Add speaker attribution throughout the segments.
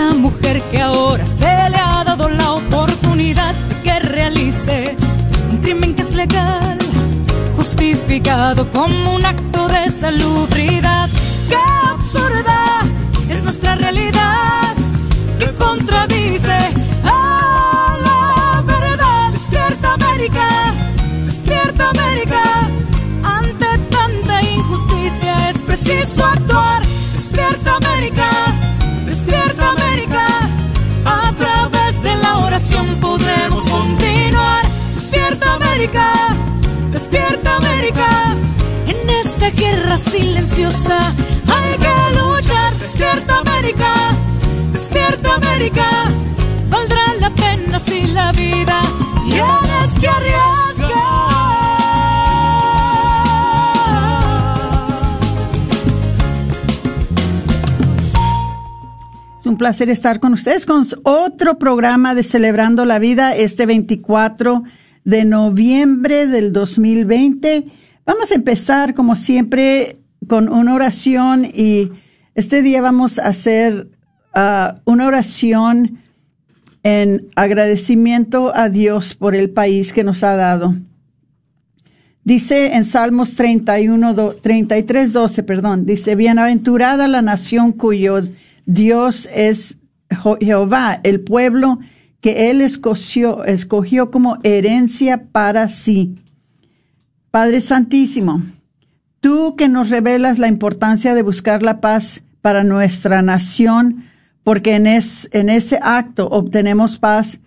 Speaker 1: la mujer que ahora se le ha dado la oportunidad que realice un crimen que es legal, justificado como un acto de salubridad. ¡Qué absurda es nuestra realidad! que contradice a la verdad! ¡Despierta América! ¡Despierta América! Ante tanta injusticia es preciso actuar. ¡Despierta América! ¡Despierta América! En esta guerra silenciosa hay que luchar. ¡Despierta América! ¡Despierta América! Valdrá la pena si la vida tienes que arriesgar.
Speaker 2: Es un placer estar con ustedes con otro programa de Celebrando la Vida este 24 de noviembre del 2020. Vamos a empezar, como siempre, con una oración y este día vamos a hacer uh, una oración en agradecimiento a Dios por el país que nos ha dado. Dice en Salmos 31, do, 33, 12, perdón, dice, bienaventurada la nación cuyo Dios es Jehová, el pueblo él escogió, escogió como herencia para sí. Padre Santísimo, tú que nos revelas la importancia de buscar la paz para nuestra nación, porque en, es, en ese acto obtenemos paz,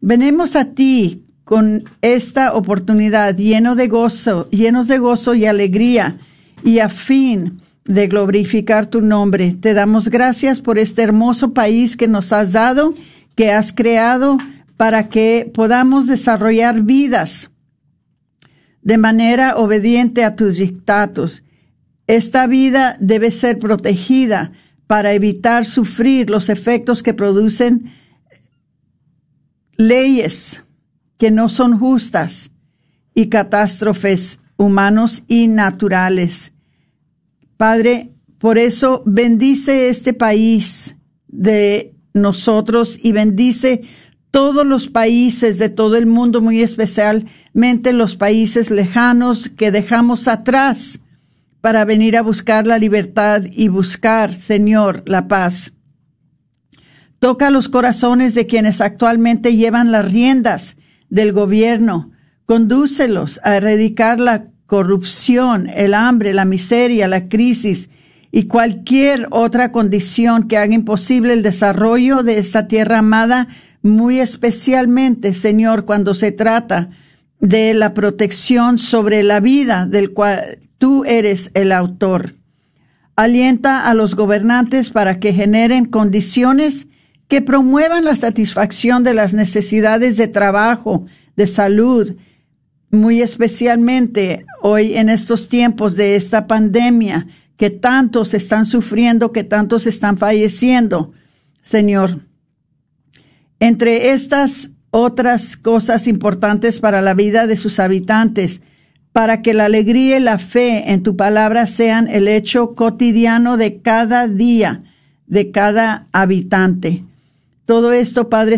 Speaker 2: venimos a ti con esta oportunidad lleno de gozo, llenos de gozo y alegría y a fin de glorificar tu nombre. Te damos gracias por este hermoso país que nos has dado, que has creado para que podamos desarrollar vidas de manera obediente a tus dictatos. Esta vida debe ser protegida para evitar sufrir los efectos que producen leyes que no son justas y catástrofes humanos y naturales. Padre, por eso bendice este país de nosotros y bendice todos los países de todo el mundo, muy especialmente los países lejanos que dejamos atrás para venir a buscar la libertad y buscar, Señor, la paz. Toca los corazones de quienes actualmente llevan las riendas del gobierno. Condúcelos a erradicar la corrupción, el hambre, la miseria, la crisis y cualquier otra condición que haga imposible el desarrollo de esta tierra amada, muy especialmente, Señor, cuando se trata de la protección sobre la vida del cual tú eres el autor. Alienta a los gobernantes para que generen condiciones que promuevan la satisfacción de las necesidades de trabajo, de salud, muy especialmente hoy en estos tiempos de esta pandemia, que tantos están sufriendo, que tantos están falleciendo, Señor. Entre estas otras cosas importantes para la vida de sus habitantes, para que la alegría y la fe en tu palabra sean el hecho cotidiano de cada día, de cada habitante. Todo esto, Padre,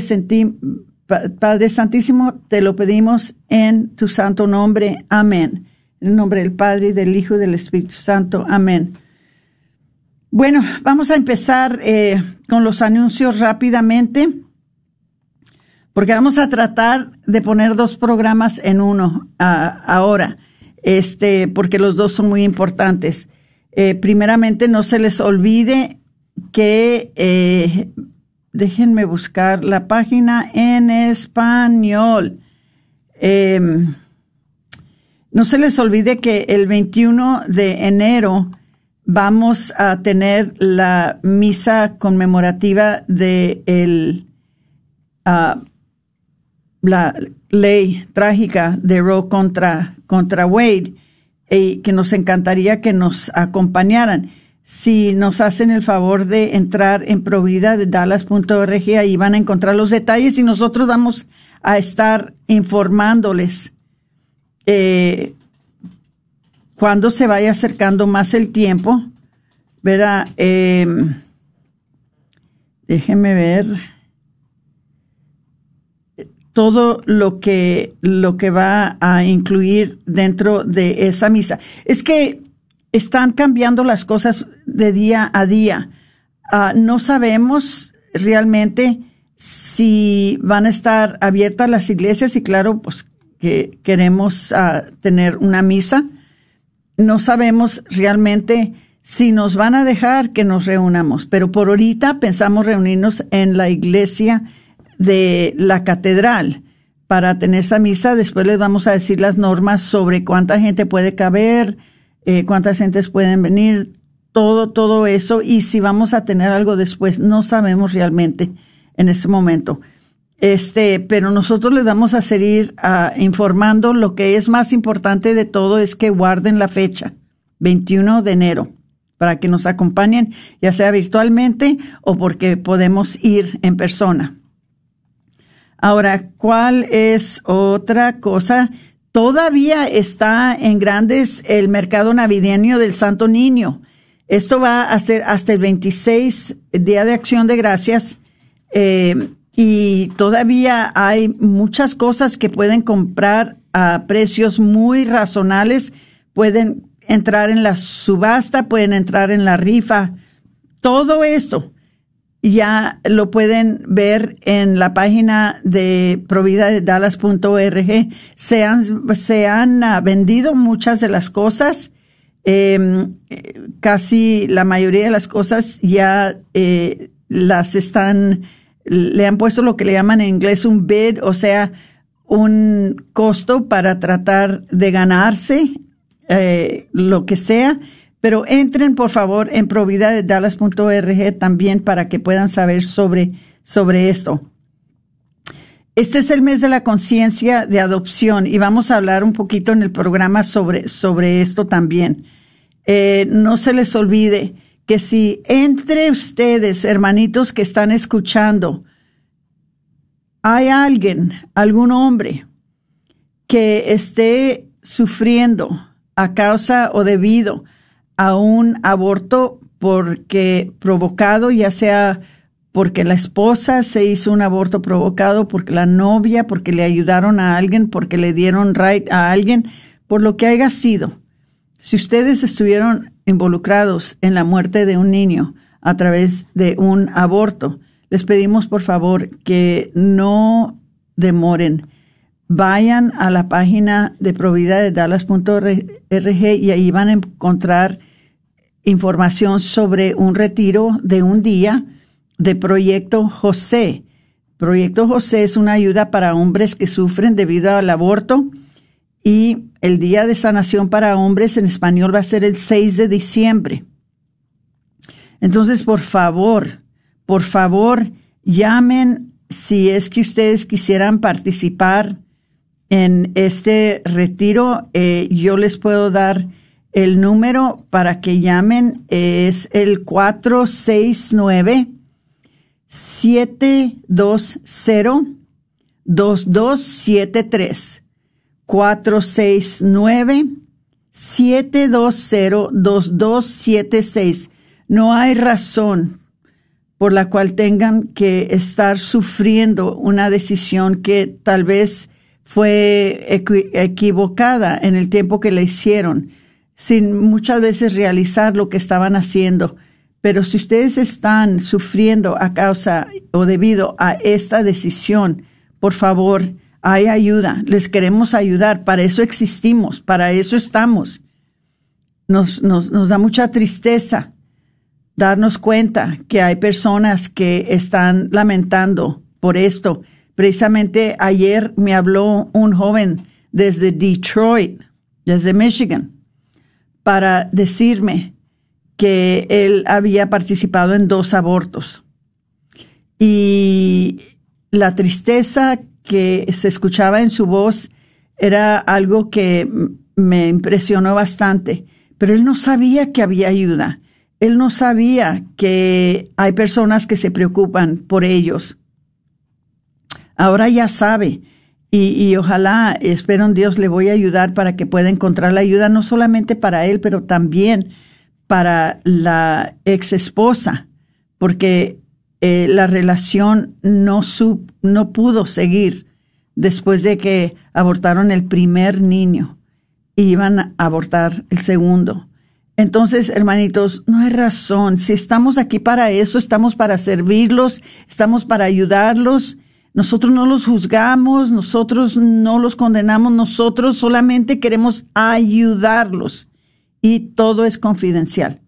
Speaker 2: Padre Santísimo, te lo pedimos en tu santo nombre. Amén. En el nombre del Padre, del Hijo y del Espíritu Santo. Amén. Bueno, vamos a empezar eh, con los anuncios rápidamente. porque vamos a tratar de poner dos programas en uno ahora, este, porque los dos son muy importantes. Eh, primeramente, no se les olvide que, eh, déjenme buscar la página en español. Em, no se les olvide que el 21 de enero vamos a tener la misa conmemorativa de el, ah, la ley trágica de Roe contra, contra Wade, y que nos encantaría que nos acompañaran. Si nos hacen el favor de entrar en provida de dallas.org, ahí van a encontrar los detalles y nosotros vamos a estar informándoles eh, cuando se vaya acercando más el tiempo, ¿verdad? Eh, déjenme ver todo lo que, lo que va a incluir dentro de esa misa. Es que están cambiando las cosas de día a día. Ah, no sabemos realmente si van a estar abiertas las iglesias y claro, pues que queremos ah, tener una misa no sabemos realmente si nos van a dejar que nos reunamos, pero por ahorita pensamos reunirnos en la iglesia de la catedral para tener esa misa. Después les vamos a decir las normas sobre cuánta gente puede caber, eh, cuántas gentes pueden venir, todo, todo eso. Y si vamos a tener algo después, no sabemos realmente en este momento. Este, pero nosotros les vamos a seguir ah, informando. Lo que es más importante de todo es que guarden la fecha, 21 de enero, para que nos acompañen, ya sea virtualmente o porque podemos ir en persona. Ahora, ¿cuál es otra cosa? Todavía está en grandes el mercado navideño del Santo Niño. Esto va a ser hasta el 26, Día de Acción de Gracias. Eh, y todavía hay muchas cosas que pueden comprar a precios muy razonables. Pueden entrar en la subasta, pueden entrar en la rifa. Todo esto ya lo pueden ver en la página de providadedallas.org. Se han, se han ah, vendido muchas de las cosas. Em, casi la mayoría de las cosas ya eh, las están le han puesto lo que le llaman en inglés un bid, o sea, un costo para tratar de ganarse eh, lo que sea. Pero entren, por favor, en providadedallas.org también para que puedan saber sobre, sobre esto. Este es el mes de la conciencia de adopción y vamos a hablar un poquito en el programa sobre, sobre esto también. Eh, no se les olvide, que si entre ustedes, hermanitos que están escuchando, hay alguien, algún hombre que esté sufriendo a causa o debido a un aborto porque provocado, ya sea porque la esposa se hizo un aborto provocado, porque la novia, porque le ayudaron a alguien, porque le dieron right a alguien, por lo que haya sido. Si ustedes estuvieron involucrados en la muerte de un niño a través de un aborto, les pedimos por favor que no demoren. Vayan a la página de Dallas.org y ahí van a encontrar información sobre un retiro de un día de Proyecto José. Proyecto José es una ayuda para hombres que sufren debido al aborto y el Día de Sanación para Hombres en español va a ser el 6 de diciembre. Entonces, por favor, por favor, llamen si es que ustedes quisieran participar en este retiro. Eh, yo les puedo dar el número para que llamen. Es el 469 720 2273 469-720-2276. No hay razón por la cual tengan que estar sufriendo una decisión que tal vez fue equivocada en el tiempo que la hicieron, sin muchas veces realizar lo que estaban haciendo. Pero si ustedes están sufriendo a causa o debido a esta decisión, por favor, hay ayuda, les queremos ayudar, para eso existimos, para eso estamos. Nos, nos, nos da mucha tristeza darnos cuenta que hay personas que están lamentando por esto. Precisamente ayer me habló un joven desde Detroit, desde Michigan, para decirme que él había participado en dos abortos. Y la tristeza que se escuchaba en su voz era algo que me impresionó bastante, pero él no sabía que había ayuda. Él no sabía que hay personas que se preocupan por ellos. Ahora ya sabe y, ojalá, espero en Dios, le voy a ayudar para que pueda encontrar la ayuda, no solamente para él, pero también para la ex esposa, porque eh, la relación no, no pudo seguir después de que abortaron el primer niño y iban a abortar el segundo. Entonces, hermanitos, no hay razón. Si estamos aquí para eso, estamos para servirlos, estamos para ayudarlos. Nosotros no los juzgamos, nosotros no los condenamos, nosotros solamente queremos ayudarlos y todo es confidencial.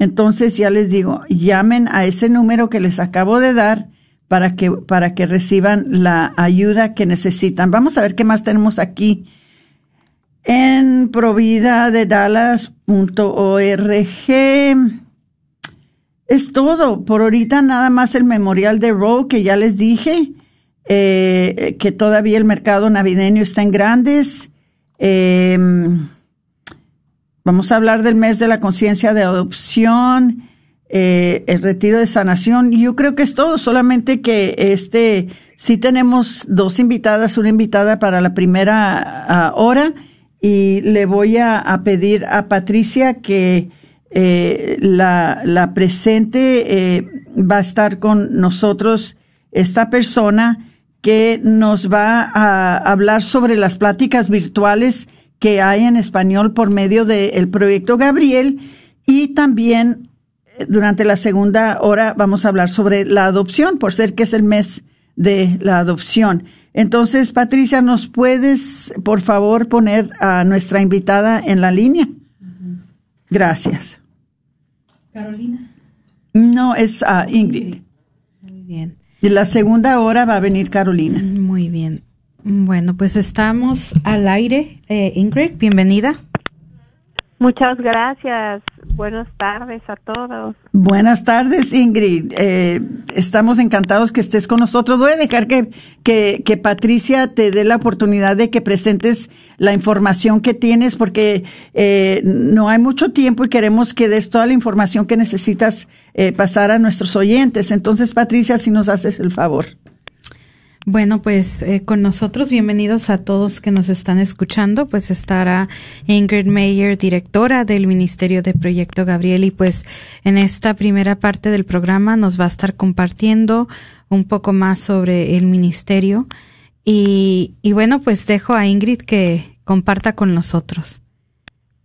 Speaker 2: Entonces ya les digo, llamen a ese número que les acabo de dar para que, para que reciban la ayuda que necesitan. Vamos a ver qué más tenemos aquí en providadedallas.org. Es todo. Por ahorita nada más el memorial de Roe que ya les dije, eh, que todavía el mercado navideño está en grandes. Eh, Vamos a hablar del mes de la conciencia de adopción, eh, el retiro de sanación. Yo creo que es todo, solamente que este, sí tenemos dos invitadas, una invitada para la primera ah, hora y le voy a, pedir a Patricia que eh, la, la, presente, eh, va a estar con nosotros esta persona que nos va a hablar sobre las pláticas virtuales que hay en español por medio del proyecto Gabriel y también eh, durante la segunda hora vamos a hablar sobre la adopción, por ser que es el mes de la adopción. Entonces, Patricia, ¿nos puedes, por favor, poner a nuestra invitada en la línea? Gracias.
Speaker 3: Carolina.
Speaker 2: No, es a Ingrid.
Speaker 3: Muy bien.
Speaker 2: Y la segunda hora va a venir Carolina.
Speaker 3: Muy bien. Bueno, pues estamos al aire. Eh, Ingrid, bienvenida.
Speaker 4: Muchas gracias. Buenas tardes a todos.
Speaker 2: Buenas tardes, Ingrid. Eh, estamos encantados que estés con nosotros. Voy a dejar que, que, que, Patricia te dé la oportunidad de que presentes la información que tienes, porque eh, no hay mucho tiempo y queremos que des toda la información que necesitas eh, pasar a nuestros oyentes. Entonces, Patricia, si nos haces el favor.
Speaker 3: Bueno, pues eh, con nosotros, bienvenidos a todos que nos están escuchando, pues estará Ingrid Mayer, directora del Ministerio de Proyecto Gabriel, y pues en esta primera parte del programa nos va a estar compartiendo un poco más sobre el ministerio. Y, y bueno, pues dejo a Ingrid que comparta con nosotros.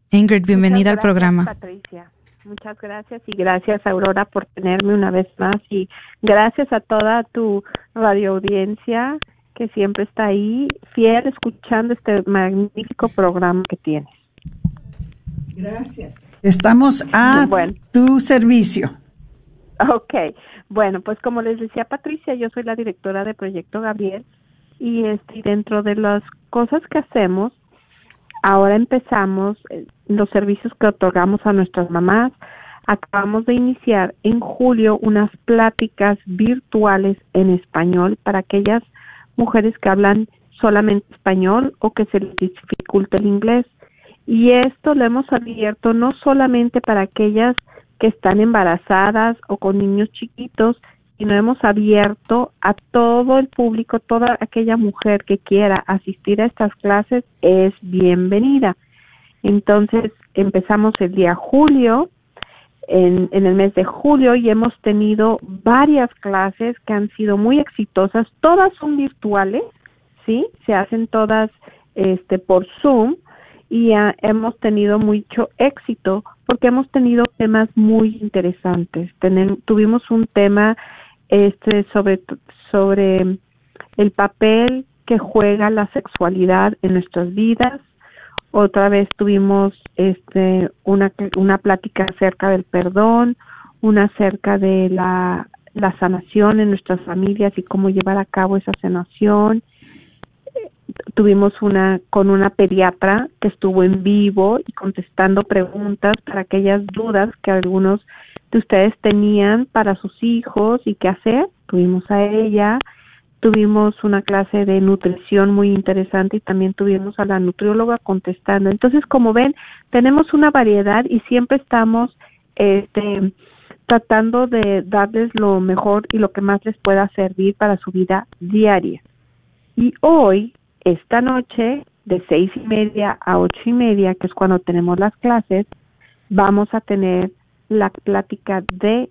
Speaker 3: Ingrid, bienvenida al programa.
Speaker 4: Patricia. Muchas gracias y gracias Aurora por tenerme una vez más y gracias a toda tu radio audiencia que siempre está ahí fiel escuchando este magnífico programa que tienes.
Speaker 2: Gracias. Estamos a tu servicio.
Speaker 4: Ok, bueno, pues como les decía Patricia, yo soy la directora de Proyecto Gabriel y este, dentro de las cosas que hacemos Ahora empezamos eh, los servicios que otorgamos a nuestras mamás. Acabamos de iniciar en julio unas pláticas virtuales en español para aquellas mujeres que hablan solamente español o que se les dificulta el inglés. Y esto lo hemos abierto no solamente para aquellas que están embarazadas o con niños chiquitos, y nos hemos abierto a todo el público, toda aquella mujer que quiera asistir a estas clases es bienvenida. Entonces empezamos el día julio, en, en, el mes de julio y hemos tenido varias clases que han sido muy exitosas. Todas son virtuales, ¿sí? Se hacen todas este, por Zoom y hemos tenido mucho éxito porque hemos tenido temas muy interesantes. tuvimos un tema este sobre sobre el papel que juega la sexualidad en nuestras vidas. Otra vez tuvimos este una una plática acerca del perdón, una acerca de la la sanación en nuestras familias y cómo llevar a cabo esa sanación. Tuvimos una con una pediatra que estuvo en vivo y contestando preguntas para aquellas dudas que algunos de ustedes tenían para sus hijos y qué hacer. Tuvimos a ella, tuvimos una clase de nutrición muy interesante y también tuvimos a la nutrióloga contestando. Entonces, como ven, tenemos una variedad y siempre estamos este tratando de darles lo mejor y lo que más les pueda servir para su vida diaria. Y hoy, esta noche, de seis y media a ocho y media, que es cuando tenemos las clases, vamos a tener la plática de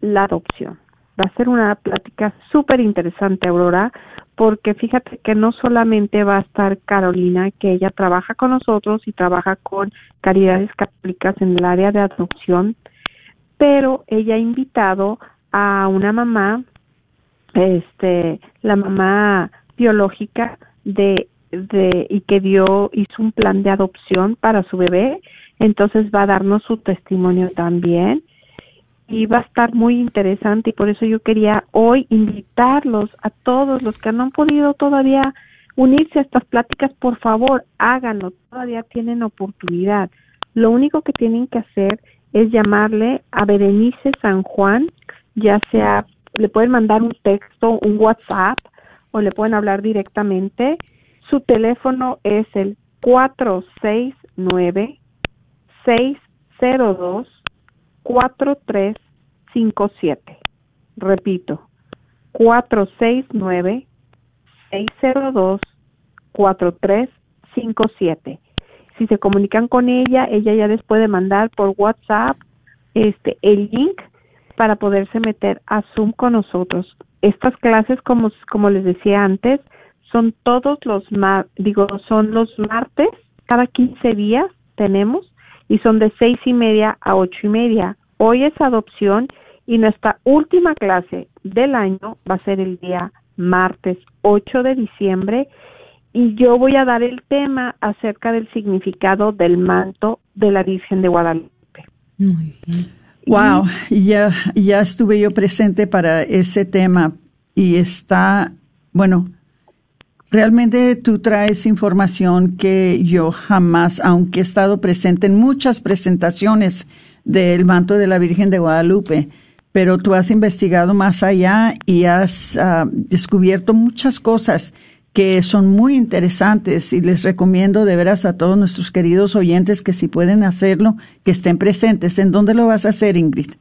Speaker 4: la adopción. Va a ser una plática súper interesante, Aurora, porque fíjate que no solamente va a estar Carolina, que ella trabaja con nosotros y trabaja con caridades católicas en el área de adopción, pero ella ha invitado a una mamá, este, la mamá biológica de, de y que dio hizo un plan de adopción para su bebé, entonces va a darnos su testimonio también y va a estar muy interesante y por eso yo quería hoy invitarlos a todos los que no han podido todavía unirse a estas pláticas, por favor, háganlo, todavía tienen oportunidad. Lo único que tienen que hacer es llamarle a Berenice San Juan, ya sea le pueden mandar un texto, un WhatsApp o le pueden hablar directamente. Su teléfono es el 469 602 4357. Repito, 469 602 4357 si se comunican con ella, ella ya les puede mandar por WhatsApp este el link para poderse meter a Zoom con nosotros. Estas clases, como, como les decía antes, son todos los mar, digo, son los martes, cada 15 días tenemos, y son de seis y media a ocho y media. Hoy es adopción y nuestra última clase del año va a ser el día martes 8 de diciembre y yo voy a dar el tema acerca del significado del manto de la Virgen de Guadalupe.
Speaker 2: Muy bien. Wow, ya, ya estuve yo presente para ese tema y está, bueno, realmente tú traes información que yo jamás, aunque he estado presente en muchas presentaciones del manto de la Virgen de Guadalupe, pero tú has investigado más allá y has ah, descubierto muchas cosas que son muy interesantes y les recomiendo de veras a todos nuestros queridos oyentes que si pueden hacerlo, que estén presentes. ¿En dónde lo vas a hacer, Ingrid?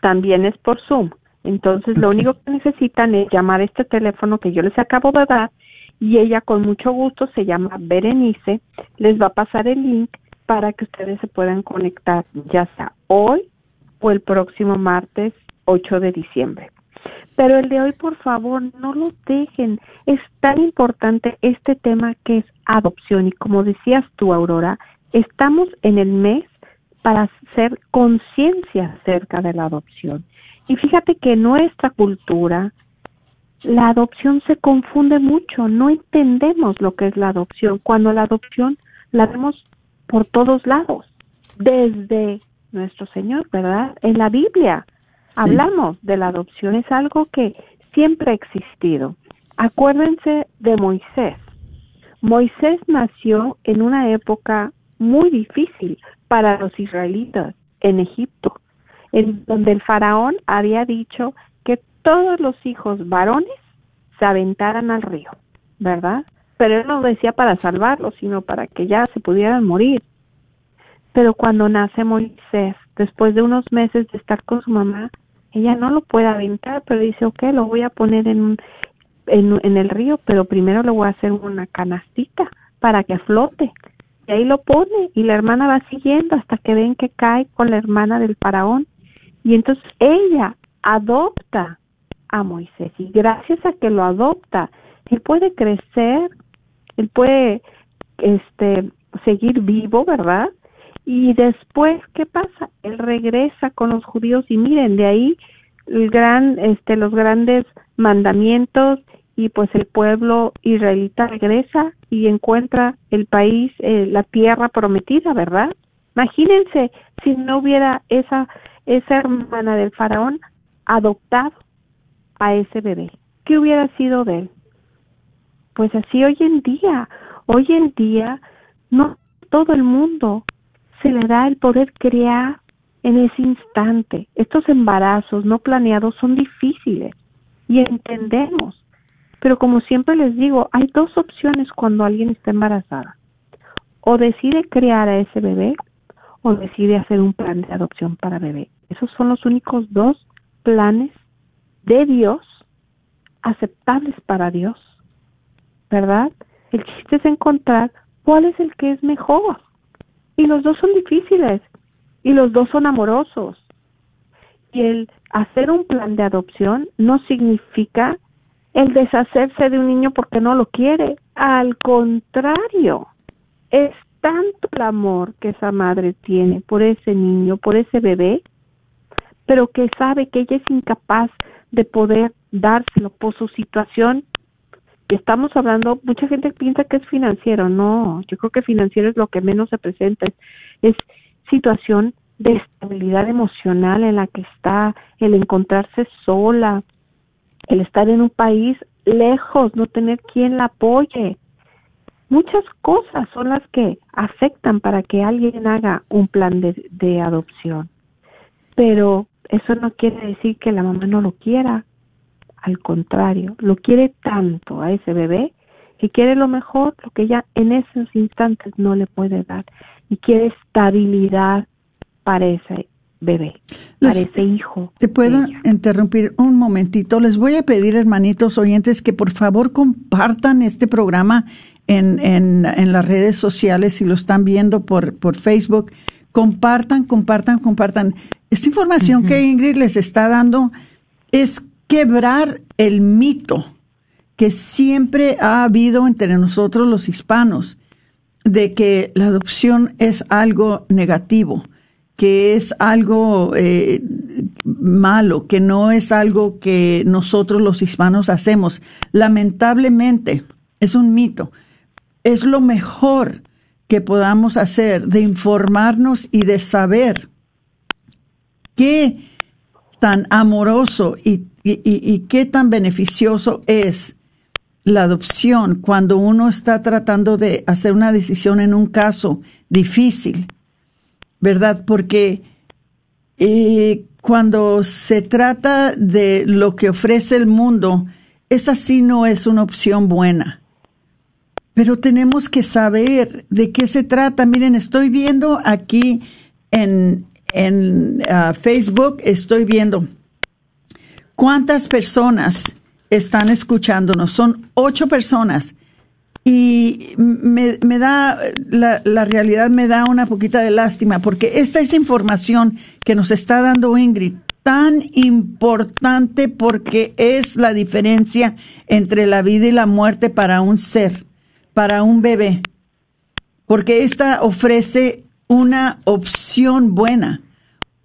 Speaker 4: También es por Zoom. Entonces, lo único que necesitan es llamar a este teléfono que yo les acabo de dar y ella con mucho gusto se llama Berenice, les va a pasar el link para que ustedes se puedan conectar ya sea hoy o el próximo martes 8 de diciembre. Pero el de hoy, por favor, no lo dejen. Es tan importante este tema que es adopción. Y como decías tú, Aurora, estamos en el mes para hacer conciencia acerca de la adopción. Y fíjate que nuestra cultura la adopción se confunde mucho, no entendemos lo que es la adopción, cuando la adopción la vemos por todos lados, desde nuestro Señor, ¿verdad? En la Biblia hablamos de la adopción, es algo que siempre ha existido. Acuérdense de Moisés. Moisés nació en una época muy difícil para los israelitas en Egipto, en donde el faraón había dicho todos los hijos varones se aventaran al río, ¿verdad? Pero él no decía para salvarlos, sino para que ya se pudieran morir. Pero cuando nace Moisés, después de unos meses de estar con su mamá, ella no lo puede aventar, pero dice, ok, lo voy a poner en, en, en el río, pero primero le voy a hacer una canastita para que flote. Y ahí lo pone y la hermana va siguiendo hasta que ven que cae con la hermana del faraón. Y entonces ella adopta a Moisés y gracias a que lo adopta, él puede crecer, él puede este seguir vivo, ¿verdad? Y después, ¿qué pasa? Él regresa con los judíos y miren, de ahí el gran, este, los grandes mandamientos y pues el pueblo israelita regresa y encuentra el país, eh, la tierra prometida, ¿verdad? Imagínense si no hubiera esa, esa hermana del faraón adoptado a ese bebé. ¿Qué hubiera sido de él? Pues así hoy en día, hoy en día no todo el mundo se le da el poder crear en ese instante. Estos embarazos no planeados son difíciles y entendemos. Pero como siempre les digo, hay dos opciones cuando alguien está embarazada. O decide crear a ese bebé o decide hacer un plan de adopción para bebé. Esos son los únicos dos planes de Dios aceptables para Dios. ¿Verdad? El chiste es encontrar cuál es el que es mejor. Y los dos son difíciles y los dos son amorosos. Y el hacer un plan de adopción no significa el deshacerse de un niño porque no lo quiere. Al contrario, es tanto el amor que esa madre tiene por ese niño, por ese bebé, pero que sabe que ella es incapaz de poder dárselo por su situación. Y estamos hablando, mucha gente piensa que es financiero, no, yo creo que financiero es lo que menos se presenta, es situación de estabilidad emocional en la que está, el encontrarse sola, el estar en un país lejos, no tener quien la apoye. Muchas cosas son las que afectan para que alguien haga un plan de, de adopción. Pero eso no quiere decir que la mamá no lo quiera. Al contrario, lo quiere tanto a ese bebé que quiere lo mejor, lo que ella en esos instantes no le puede dar. Y quiere estabilidad para ese bebé, para ese hijo.
Speaker 2: Te puedo interrumpir un momentito. Les voy a pedir, hermanitos oyentes, que por favor compartan este programa en, en, en las redes sociales, si lo están viendo por, por Facebook. Compartan, compartan, compartan. Esta información que Ingrid les está dando es quebrar el mito que siempre ha habido entre nosotros los hispanos de que la adopción es algo negativo que es algo eh, malo, que no es algo que nosotros los hispanos hacemos. Lamentablemente, es un mito. Es lo mejor que podamos hacer de informarnos y de saber qué tan amoroso y, qué tan beneficioso es la adopción cuando uno está tratando de hacer una decisión en un caso difícil ¿verdad? Porque eh, cuando se trata de lo que ofrece el mundo, esa sí no es una opción buena. Pero tenemos que saber de qué se trata. Miren, estoy viendo aquí en, en ah, Facebook, estoy viendo cuántas personas están escuchándonos. Son ocho personas. Y me, da, la, la, realidad me da una poquita de lástima, porque esta es información que nos está dando Ingrid, tan importante porque es la diferencia entre la vida y la muerte para un ser, para un bebé. Porque esta ofrece una opción buena,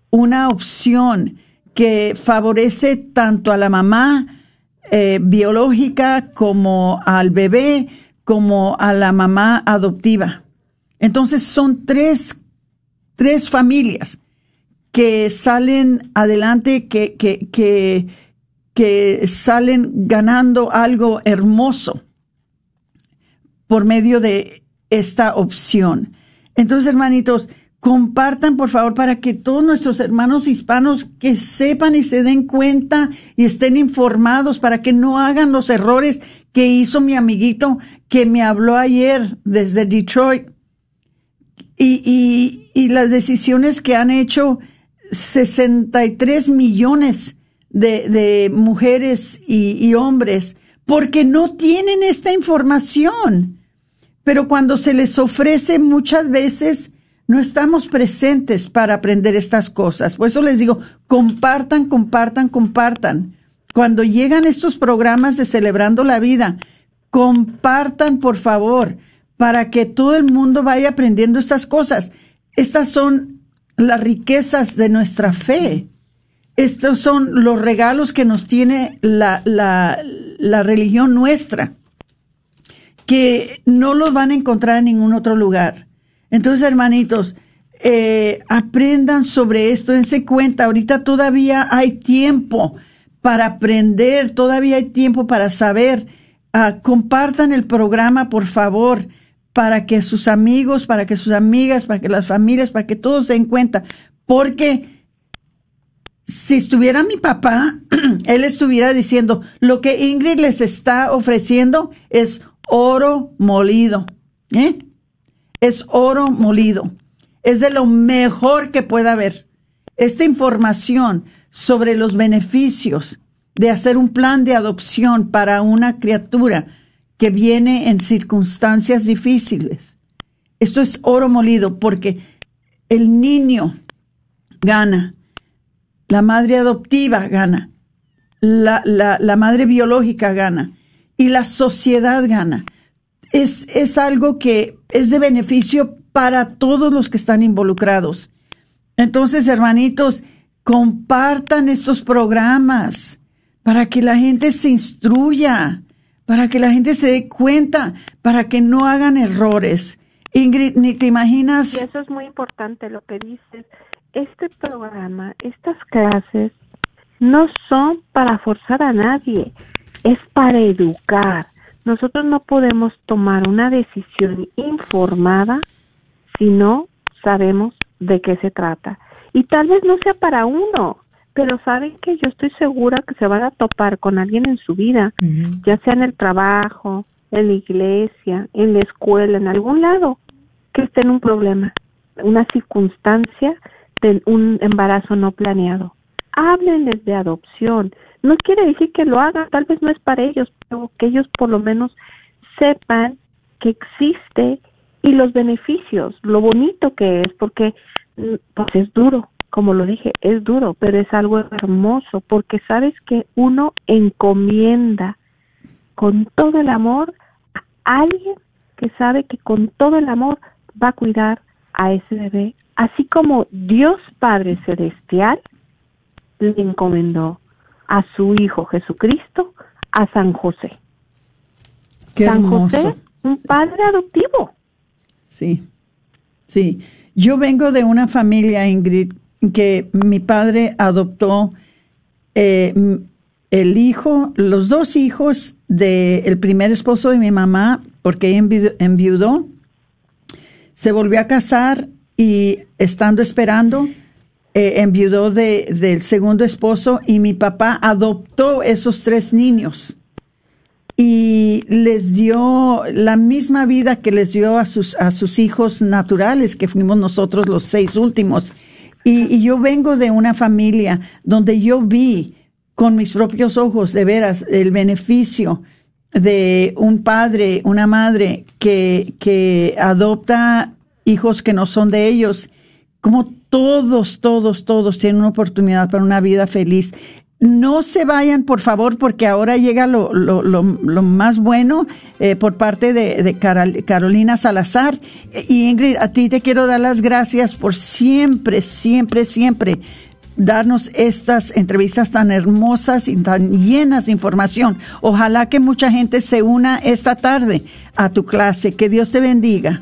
Speaker 2: una opción que favorece tanto a la mamá eh, biológica como al bebé, como a la mamá adoptiva. Entonces son tres, tres familias que salen adelante, que, que, que, que salen ganando algo hermoso por medio de esta opción. Entonces, hermanitos, compartan por favor para que todos nuestros hermanos hispanos que sepan y se den cuenta y estén informados para que no hagan los errores que hizo mi amiguito que me habló ayer desde Detroit y, y, y las decisiones que han hecho 63 millones de, mujeres y hombres porque no tienen esta información. Pero cuando se les ofrece muchas veces, no estamos presentes para aprender estas cosas. Por eso les digo, compartan, compartan, compartan. Cuando llegan estos programas de Celebrando la Vida, compartan, por favor, para que todo el mundo vaya aprendiendo estas cosas. Estas son las riquezas de nuestra fe. estos son los regalos que nos tiene la, la, la religión nuestra, que no los van a encontrar en ningún otro lugar. Entonces, hermanitos, eh, aprendan sobre esto, dense cuenta, ahorita todavía hay tiempo para aprender, todavía hay tiempo para saber. Ah, compartan el programa, por favor, para que sus amigos, para que sus amigas, para que las familias, para que todos se den cuenta. Porque si estuviera mi papá, él estuviera diciendo, lo que Ingrid les está ofreciendo es oro molido. ¿eh? Es oro molido es de lo mejor que pueda haber. Esta información sobre los beneficios de hacer un plan de adopción para una criatura que viene en circunstancias difíciles. Esto es oro molido porque el niño gana, la madre adoptiva gana, la, la, madre biológica gana y la sociedad gana. Es, es algo que es de beneficio para todos los que están involucrados. Entonces, hermanitos, compartan estos programas para que la gente se instruya, para que la gente se dé cuenta, para que no hagan errores. Ingrid, ni te imaginas.
Speaker 4: Y eso es muy importante lo que dices. Este programa, estas clases, no son para forzar a nadie, es para educar. Nosotros no podemos tomar una decisión informada si no sabemos de qué se trata. Y tal vez no sea para uno, pero saben que yo estoy segura que se van a topar con alguien en su vida, ya sea en el trabajo, en la iglesia, en la escuela, en algún lado, que esté en un problema, una circunstancia de un embarazo no planeado. Háblenles de adopción. No quiere decir que lo hagan, tal vez no es para ellos, pero que ellos por lo menos sepan que existe y los beneficios, lo bonito que es, porque mm, pues es duro, como lo dije, es duro, pero es algo hermoso, porque sabes que uno encomienda con todo el amor a alguien que sabe que con todo el amor va a cuidar a ese bebé, así como Dios Padre Celestial le encomendó a su Hijo Jesucristo a San José. San José, un padre adoptivo.
Speaker 2: Sí, sí. Yo vengo de una familia, Ingrid, que mi padre adoptó eh, el hijo, los dos hijos del primer esposo de mi mamá, porque ella enviudó, se volvió a casar y estando esperando, eh, enviudó de, del segundo esposo y mi papá adoptó esos tres niños y les dio la misma vida que les dio a sus, a sus hijos naturales, que fuimos nosotros los seis últimos. Y, yo vengo de una familia donde yo vi con mis propios ojos, de veras, el beneficio de un padre, una madre que, que adopta hijos que no son de ellos, como todos, todos, todos tienen una oportunidad para una vida feliz. No se vayan, por favor, porque ahora llega lo, lo, lo, más bueno eh, por parte de, de Carolina Salazar. Y Ingrid, a ti te quiero dar las gracias por siempre, siempre, siempre darnos estas entrevistas tan hermosas y tan llenas de información. Ojalá que mucha gente se una esta tarde a tu clase. Que Dios te bendiga.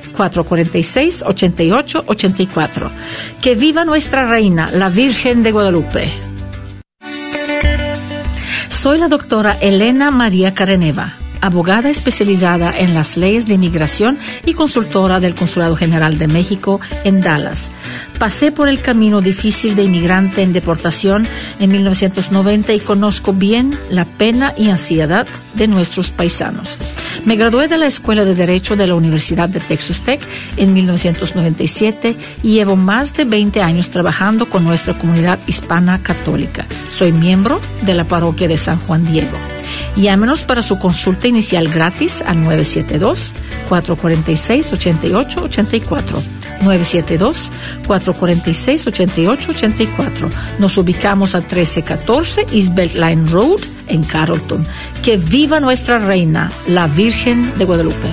Speaker 5: 446-8884. Que viva nuestra reina, la Virgen de Guadalupe. Soy la doctora Elena María Careneva abogada especializada en las leyes de inmigración y consultora del Consulado General de México en Dallas. Pasé por el camino difícil de inmigrante en deportación en 1990 y conozco bien la pena y ansiedad de nuestros paisanos. Me gradué de la Escuela de Derecho de la Universidad de Texas Tech en 1997 y llevo más de 20 años trabajando con nuestra comunidad hispana católica. Soy miembro de la parroquia de San Juan Diego. Llámenos para su consulta inicial gratis al 972-446-8884. 972-446-8884. Nos ubicamos a 1314 East Line Road en Carrollton. Que viva nuestra reina, la Virgen de Guadalupe.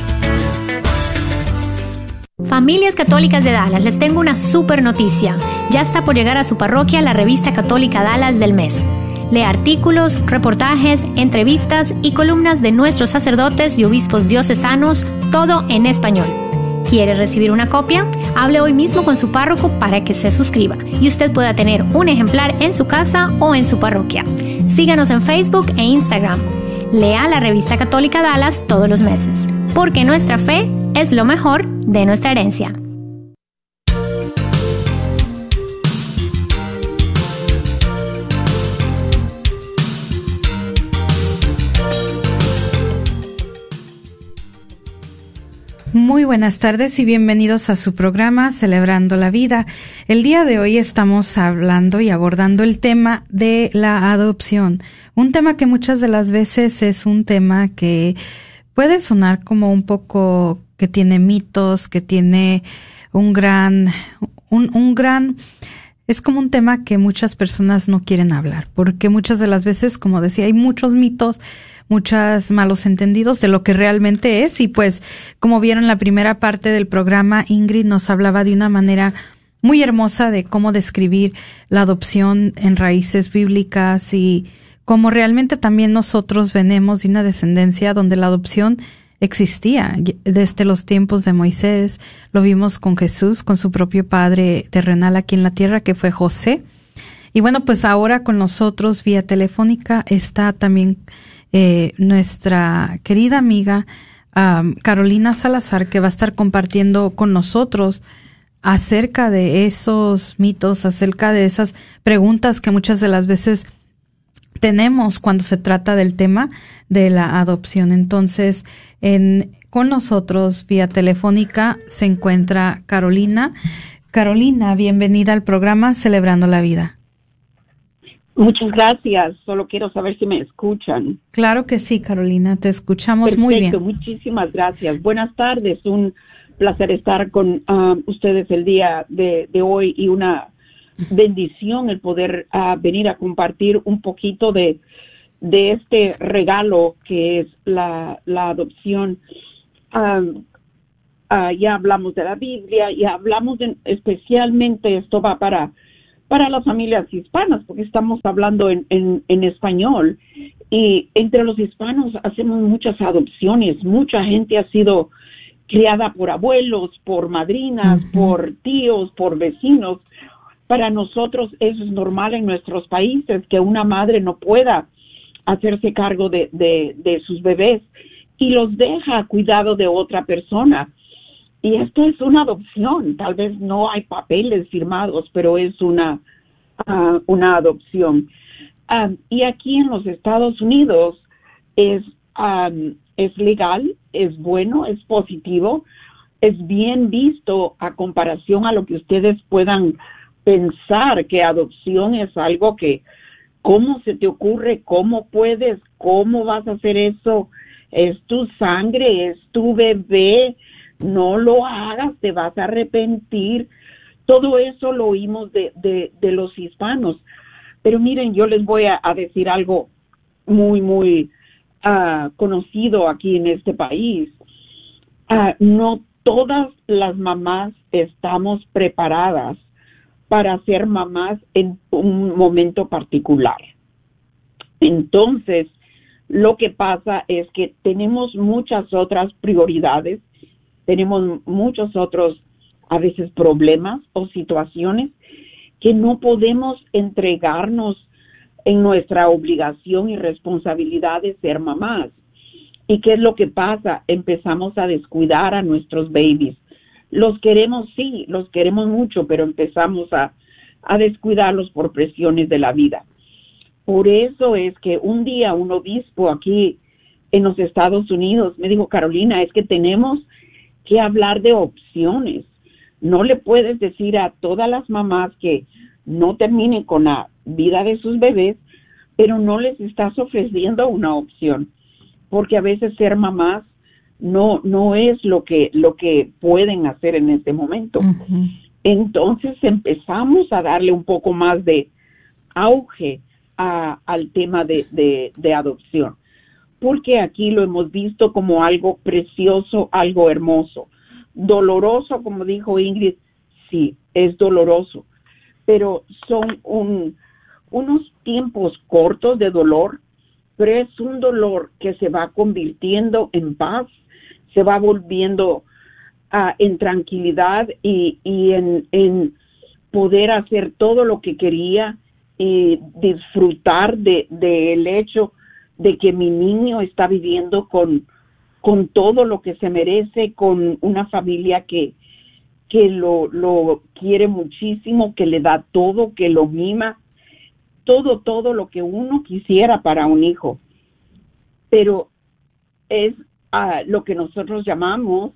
Speaker 6: Familias Católicas de Dallas, les tengo una super noticia. Ya está por llegar a su parroquia la revista católica Dallas del mes. Lee artículos, reportajes, entrevistas y columnas de nuestros sacerdotes y obispos diocesanos, todo en español. ¿Quiere recibir una copia? Hable hoy mismo con su párroco para que se suscriba y usted pueda tener un ejemplar en su casa o en su parroquia. Síganos en Facebook e Instagram. Lea la revista católica Dallas todos los meses, porque nuestra fe es lo mejor de nuestra herencia.
Speaker 3: Muy buenas tardes y bienvenidos a su programa Celebrando la Vida. El día de hoy estamos hablando y abordando el tema de la adopción, un tema que muchas de las veces es un tema que puede sonar como un poco que tiene mitos, que tiene un gran, un, un gran, es como un tema que muchas personas no quieren hablar, porque muchas de las veces, como decía, hay muchos mitos, muchos malos entendidos de lo que realmente es. Y pues, como vieron la primera parte del programa, Ingrid nos hablaba de una manera muy hermosa de cómo describir la adopción en raíces bíblicas y cómo realmente también nosotros venimos de una descendencia donde la adopción existía desde los tiempos de Moisés. Lo vimos con Jesús, con su propio padre terrenal aquí en la tierra, que fue José. Y bueno, pues ahora con nosotros vía telefónica está también eh, nuestra querida amiga Carolina Salazar, que va a estar compartiendo con nosotros acerca de esos mitos, acerca de esas preguntas que muchas de las veces tenemos cuando se trata del tema de la adopción. Entonces, en, con nosotros vía telefónica se encuentra Carolina. Carolina, bienvenida al programa Celebrando la Vida.
Speaker 7: Muchas gracias. Solo quiero saber si me escuchan.
Speaker 3: Claro que sí, Carolina. Te escuchamos muy bien.
Speaker 7: Muchísimas gracias. Buenas tardes. Un placer estar con ah, ustedes el día de, hoy y una bendición el poder ah, venir a compartir un poquito de, de este regalo que es la, la adopción. Ah, ya hablamos de la Biblia, y hablamos de, especialmente, esto va para para las familias hispanas, porque estamos hablando en, en, español. Y entre los hispanos hacemos muchas adopciones, mucha gente ha sido criada por abuelos, por madrinas, por tíos, por vecinos. Para nosotros eso es normal en nuestros países, que una madre no pueda hacerse cargo de, de, sus bebés y los deja a cuidado de otra persona. Y esto es una adopción, tal vez no hay papeles firmados, pero es una, ah, una adopción. Ah, y aquí en los Estados Unidos es, es legal, es bueno, es positivo, es bien visto a comparación a lo que ustedes puedan pensar que adopción es algo que, ¿cómo se te ocurre? ¿Cómo puedes? ¿Cómo vas a hacer eso? Es tu sangre, es tu bebé, no lo hagas, te vas a arrepentir. Todo eso lo oímos de, de, los hispanos. Pero miren, yo les voy a, decir algo muy, muy ah, conocido aquí en este país. Ah, no todas las mamás estamos preparadas para ser mamás en un momento particular. Entonces, lo que pasa es que tenemos muchas otras prioridades tenemos muchos otros, a veces, problemas o situaciones que no podemos entregarnos en nuestra obligación y responsabilidad de ser mamás. ¿Y qué es lo que pasa? Empezamos a descuidar a nuestros babies. Los queremos, sí, los queremos mucho, pero empezamos a, a descuidarlos por presiones de la vida. Por eso es que un día un obispo aquí en los Estados Unidos me dijo, Carolina, es que tenemos que hablar de opciones. No le puedes decir a todas las mamás que no terminen con la vida de sus bebés, pero no les estás ofreciendo una opción, porque a veces ser mamás no no es lo que lo que pueden hacer en este momento. Entonces empezamos a darle un poco más de auge al tema de, de, de adopción, porque aquí lo hemos visto como algo precioso, algo hermoso, doloroso, como dijo Ingrid, sí, es doloroso, pero son un, unos tiempos cortos de dolor, pero es un dolor que se va convirtiendo en paz, se va volviendo uh, en tranquilidad y, y en, poder hacer todo lo que quería y disfrutar de, de el hecho de que mi niño está viviendo con, con todo lo que se merece, con una familia que, que lo, lo quiere muchísimo, que le da todo, que lo mima, todo, todo lo que uno quisiera para un hijo. Pero es uh, lo que nosotros llamamos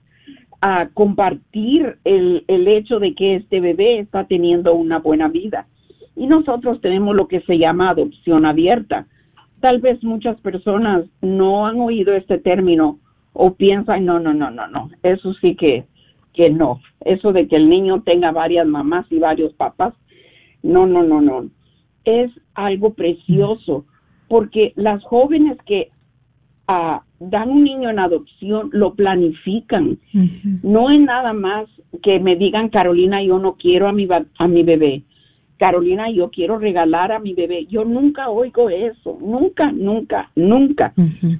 Speaker 7: a compartir el, el hecho de que este bebé está teniendo una buena vida. Y nosotros tenemos lo que se llama adopción abierta. Tal vez muchas personas no han oído este término o piensan, no, no, no, no, no, eso sí que que no. Eso de que el niño tenga varias mamás y varios papás, no, no, no, no. Es algo precioso porque las jóvenes que uh, dan un niño en adopción lo planifican. No es nada más que me digan, Carolina, yo no quiero a mi, a mi bebé. Carolina, yo quiero regalar a mi bebé. Yo nunca oigo eso, nunca, nunca, nunca,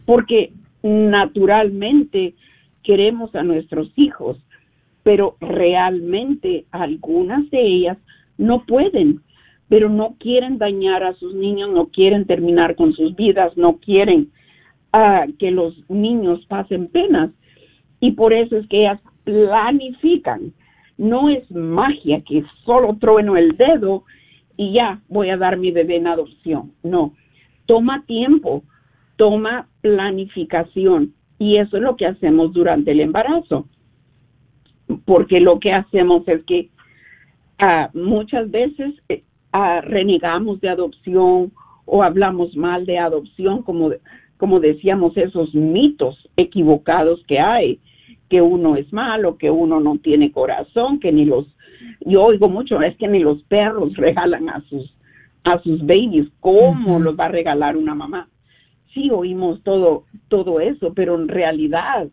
Speaker 7: porque naturalmente queremos a nuestros hijos pero realmente algunas de ellas no pueden, pero no quieren dañar a sus niños, no quieren terminar con sus vidas, no quieren uh, que los niños pasen penas. Y por eso es que ellas planifican. No es magia que solo trueno el dedo y ya voy a dar mi bebé en adopción. No, toma tiempo, toma planificación. Y eso es lo que hacemos durante el embarazo porque lo que hacemos es que uh, muchas veces uh, renegamos de adopción o hablamos mal de adopción, como, como decíamos, esos mitos equivocados que hay, que uno es malo, que uno no tiene corazón, que ni los, yo oigo mucho, es que ni los perros regalan a sus, a sus babies, ¿cómo los va a regalar una mamá? Sí, oímos todo, todo eso, pero en realidad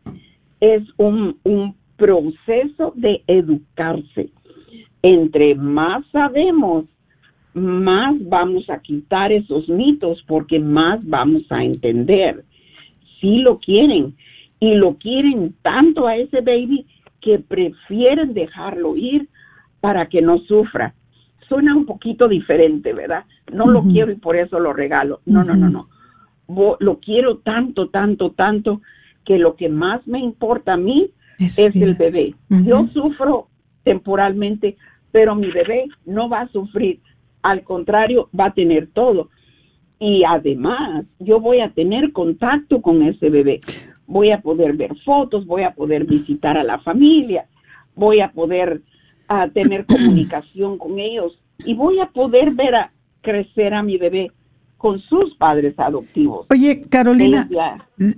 Speaker 7: es un, un proceso de educarse. Entre más sabemos, más vamos a quitar esos mitos porque más vamos a entender. Si lo quieren y lo quieren tanto a ese baby que prefieren dejarlo ir para que no sufra. Suena un poquito diferente, ¿verdad? No lo quiero y por eso lo regalo. No, no, no, no. Lo quiero tanto, tanto, tanto que lo que más me importa a mí es, el bebé. Yo sufro temporalmente, pero mi bebé no va a sufrir. Al contrario, va a tener todo. Y además, yo voy a tener contacto con ese bebé. Voy a poder ver fotos, voy a poder visitar a la familia, voy a poder a tener comunicación con ellos y voy a poder ver a crecer a mi bebé con sus padres adoptivos.
Speaker 2: Oye, Carolina,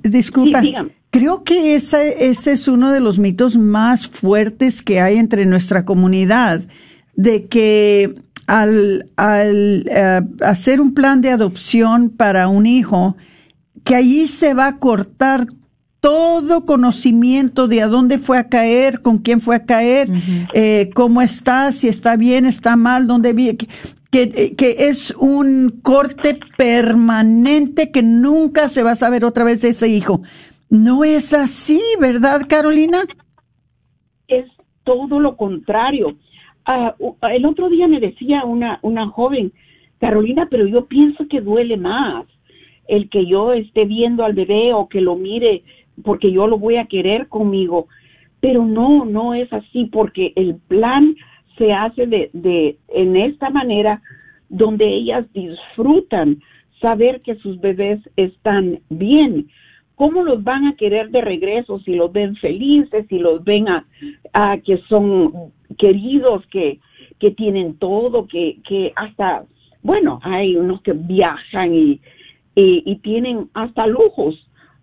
Speaker 2: disculpa. Creo que ese, ese es uno de los mitos más fuertes que hay entre nuestra comunidad, de que al, al eh, hacer un plan de adopción para un hijo, que allí se va a cortar todo conocimiento de a dónde fue a caer, con quién fue a caer, eh, cómo está, si está bien, está mal, dónde vive, que, que, es un corte permanente que nunca se va a saber otra vez de ese hijo. No es así, ¿verdad, Carolina?
Speaker 7: es todo lo contrario. Ah, el otro día me decía una, una joven, Carolina, pero yo pienso que duele más el que yo esté viendo al bebé o que lo mire porque yo lo voy a querer conmigo. Pero no, no es así porque el plan se hace de, de en esta manera donde ellas disfrutan saber que sus bebés están bien. ¿Cómo los van a querer de regreso si los ven felices, si los ven a, que son queridos, que, que tienen todo, que, que hasta, bueno, hay unos que viajan y, y, tienen hasta lujos,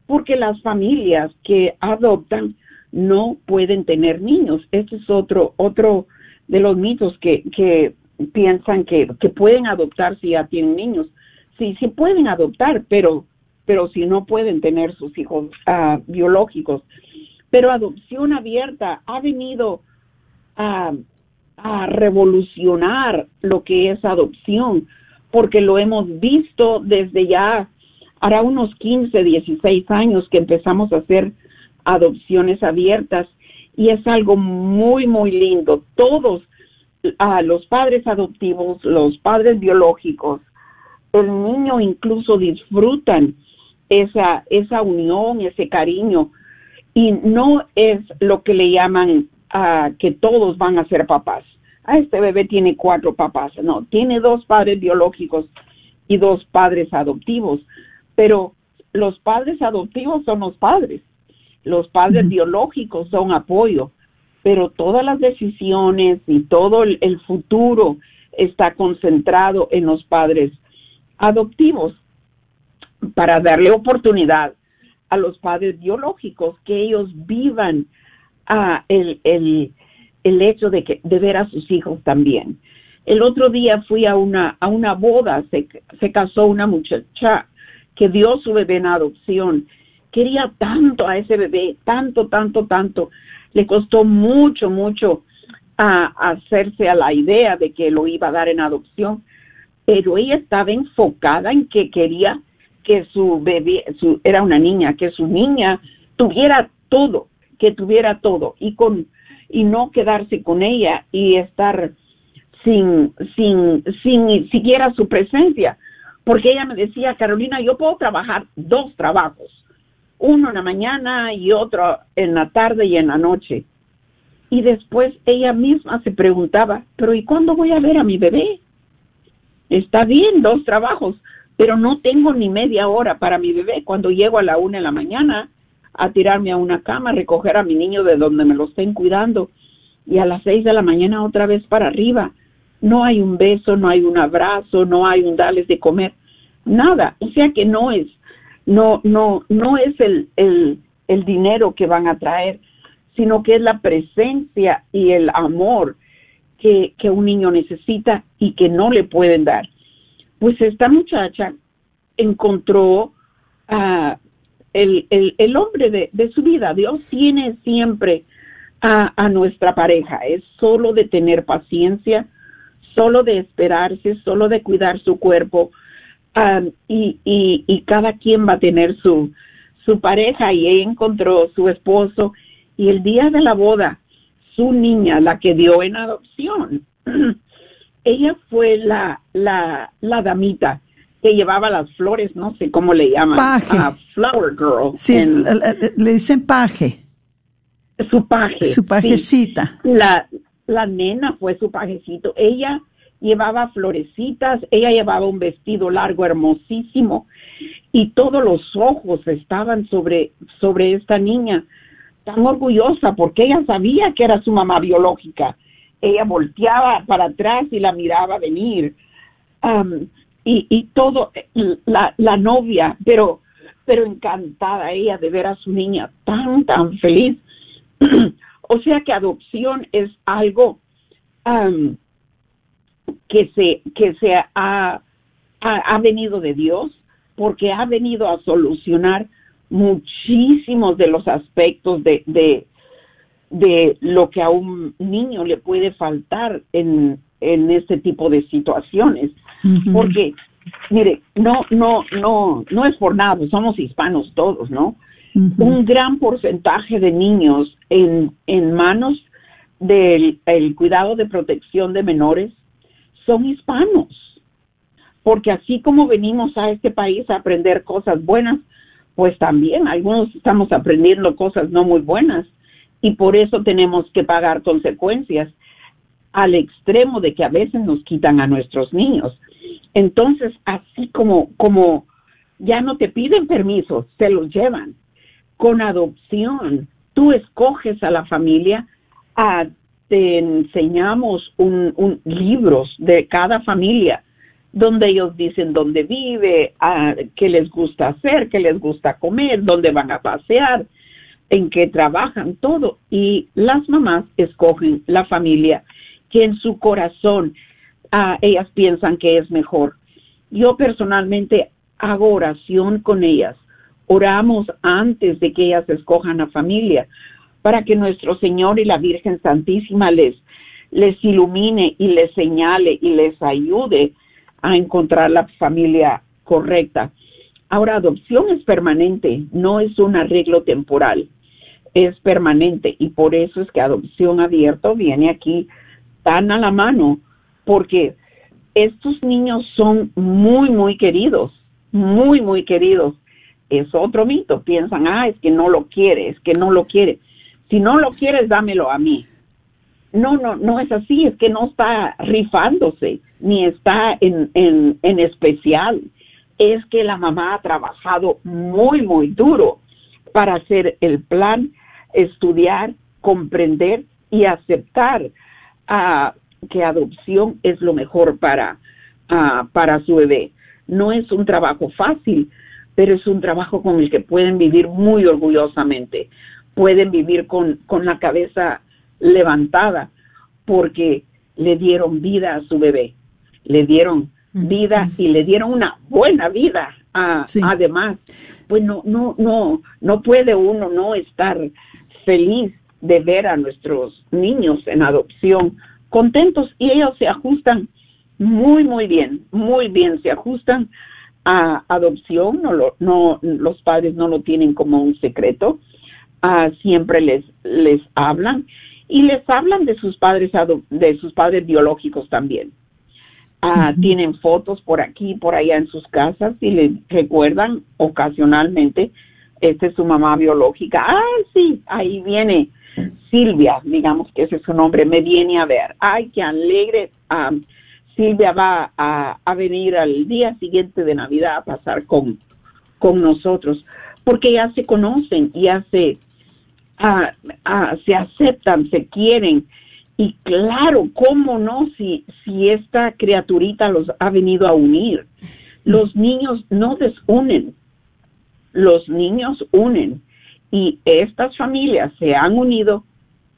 Speaker 7: porque las familias que adoptan no pueden tener niños. Este es otro, otro de los mitos que, que piensan que, que pueden adoptar si ya tienen niños. Sí, sí pueden adoptar, pero, pero si no pueden tener sus hijos uh, biológicos. Pero adopción abierta ha venido a, revolucionar lo que es adopción, porque lo hemos visto desde ya, hará unos 15, 16 años que empezamos a hacer adopciones abiertas y es algo muy, muy lindo. Todos, a los padres adoptivos, los padres biológicos, el niño incluso disfrutan esa, esa unión, ese cariño, y no es lo que le llaman a que todos van a ser papás. Ah, este bebé tiene cuatro papás, no, tiene dos padres biológicos y dos padres adoptivos, pero los padres adoptivos son los padres, los padres biológicos son apoyo, pero todas las decisiones y todo el, futuro está concentrado en los padres adoptivos para darle oportunidad a los padres biológicos que ellos vivan a el, el, el hecho de que de ver a sus hijos también. El otro día fui a una a una boda, se, se casó una muchacha que dio su bebé en adopción. Quería tanto a ese bebé, tanto, tanto, tanto. Le costó mucho, mucho a, hacerse a la idea de que lo iba a dar en adopción, pero ella estaba enfocada en que quería que su bebé, su, era una niña, que su niña tuviera todo, que tuviera todo y con y no quedarse con ella y estar sin sin sin siquiera su presencia porque ella me decía, Carolina, yo puedo trabajar dos trabajos, uno en la mañana y otro en la tarde y en la noche. Y después ella misma se preguntaba, pero ¿y cuándo voy a ver a mi bebé? Está bien, dos trabajos, pero no tengo ni media hora para mi bebé. Cuando llego a la una de la mañana a tirarme a una cama, recoger a mi niño de donde me lo estén cuidando y a las seis de la mañana otra vez para arriba no hay un beso, no hay un abrazo, no hay un darles de comer, nada. O sea que no es, no, no, no es el, el, el dinero que van a traer, sino que es la presencia y el amor que, que un niño necesita y que no le pueden dar. Pues esta muchacha encontró a el, el, el, hombre de, de, su vida. Dios tiene siempre a, a, nuestra pareja. Es solo de tener paciencia, solo de esperarse, solo de cuidar su cuerpo um, y, y, y, cada quien va a tener su, su pareja y ella encontró su esposo y el día de la boda, su niña, la que dio en adopción, ella fue la, la, la damita que llevaba las flores, no sé cómo le llaman.
Speaker 2: Paje.
Speaker 7: flower girl.
Speaker 2: Sí, le dicen paje.
Speaker 7: Su paje.
Speaker 2: Su pajecita.
Speaker 7: La, la nena fue su pajecito. Ella llevaba florecitas, ella llevaba un vestido largo hermosísimo y todos los ojos estaban sobre, sobre esta niña, tan orgullosa porque ella sabía que era su mamá biológica. Ella volteaba para atrás y la miraba venir. Y, y todo, la, la novia, pero, pero encantada ella de ver a su niña tan, tan feliz. O sea que adopción es algo que se, que se ha, ha, venido de Dios, porque ha venido a solucionar muchísimos de los aspectos de, de, de lo que a un niño le puede faltar en, en este tipo de situaciones. Porque, mire, no, no, no, no es por nada, somos hispanos todos, ¿no? Un gran porcentaje de niños en, en manos del el cuidado de protección de menores son hispanos. Porque así como venimos a este país a aprender cosas buenas, pues también algunos estamos aprendiendo cosas no muy buenas y por eso tenemos que pagar consecuencias al extremo de que a veces nos quitan a nuestros niños. Entonces, así como, como ya no te piden permiso, se los llevan. Con adopción, tú escoges a la familia, a, te enseñamos un, un, libros de cada familia, donde ellos dicen dónde vive, qué les gusta hacer, qué les gusta comer, dónde van a pasear, en qué trabajan, todo. Y las mamás escogen la familia que en su corazón uh, ellas piensan que es mejor. Yo personalmente hago oración con ellas. Oramos antes de que ellas escojan a familia para que nuestro Señor y la Virgen Santísima les, les ilumine y les señale y les ayude a encontrar la familia correcta. Ahora, adopción es permanente, no es un arreglo temporal, es permanente y por eso es que adopción abierto viene aquí tan a la mano, porque estos niños son muy, muy queridos, muy, muy queridos. Es otro mito, piensan, ah, es que no lo quiere, es que no lo quiere. Si no lo quieres, dámelo a mí. No, no, no es así, es que no está rifándose, ni está en, en, en especial. Es que la mamá ha trabajado muy, muy duro para hacer el plan, estudiar, comprender y aceptar que adopción es lo mejor para, para su bebé. No es un trabajo fácil, pero es un trabajo con el que pueden vivir muy orgullosamente. Pueden vivir con, con la cabeza levantada porque le dieron vida a su bebé, le dieron vida y le dieron una buena vida. Además, pues no, no, no, no puede uno no estar feliz de ver a nuestros niños en adopción contentos y ellos se ajustan muy, muy bien, muy bien, se ajustan a adopción, no, lo, no los padres no lo tienen como un secreto, uh, siempre les, les hablan y les hablan de sus padres de sus padres biológicos también. Uh, Tienen fotos por aquí, por allá en sus casas y les recuerdan ocasionalmente, esta es su mamá biológica, ah, sí, ahí viene Silvia, digamos que ese es su nombre, me viene a ver. Ay, qué alegre. Silvia va a, venir al día siguiente de Navidad a pasar con, con nosotros, porque ya se conocen, ya se, ah, ah, se aceptan, se quieren. Y claro, ¿cómo no si, si esta criaturita los ha venido a unir? Los niños no desunen, los niños unen y estas familias se han unido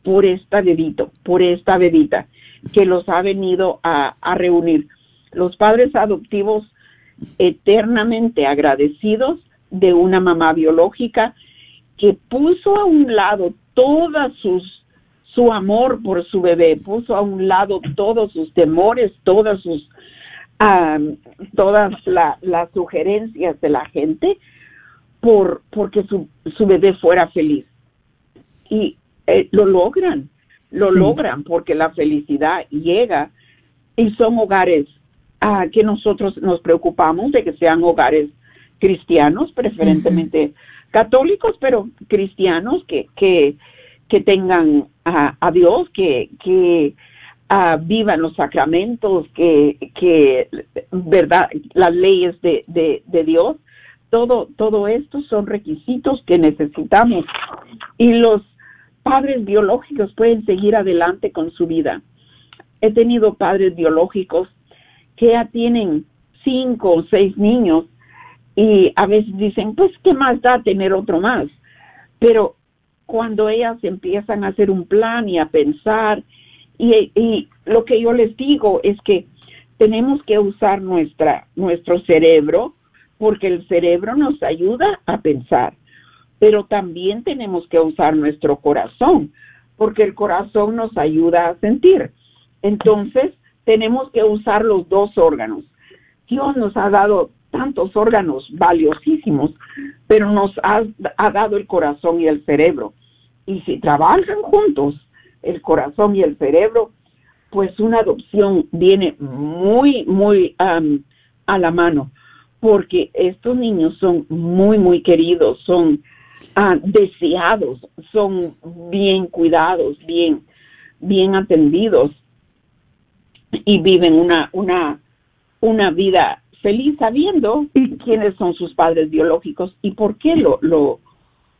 Speaker 7: por esta bebito, por esta bebita que los ha venido a, reunir. Los padres adoptivos eternamente agradecidos de una mamá biológica que puso a un lado todas sus su amor por su bebé, puso a un lado todos sus temores, todas sus todas las sugerencias de la gente por porque su, su bebé fuera feliz. Y eh, lo logran, lo logran porque la felicidad llega y son hogares a que nosotros nos preocupamos de que sean hogares cristianos, preferentemente católicos, pero cristianos que, que, que tengan a Dios, que, que vivan los sacramentos, que, que verdad, las leyes de, de, de Dios todo, todo esto son requisitos que necesitamos y los padres biológicos pueden seguir adelante con su vida. He tenido padres biológicos que ya tienen cinco o seis niños y a veces dicen, pues, ¿qué más da tener otro más? Pero cuando ellas empiezan a hacer un plan y a pensar, y, y lo que yo les digo es que tenemos que usar nuestra, nuestro cerebro, porque el cerebro nos ayuda a pensar, pero también tenemos que usar nuestro corazón, porque el corazón nos ayuda a sentir. Entonces, tenemos que usar los dos órganos. Dios nos ha dado tantos órganos valiosísimos, pero nos ha, dado el corazón y el cerebro. Y si trabajan juntos, el corazón y el cerebro, pues una adopción viene muy, muy a la mano, porque estos niños son muy, muy queridos, son ah, deseados, son bien cuidados, bien, bien atendidos y viven una, una, una vida feliz sabiendo quiénes son sus padres biológicos y por qué lo, lo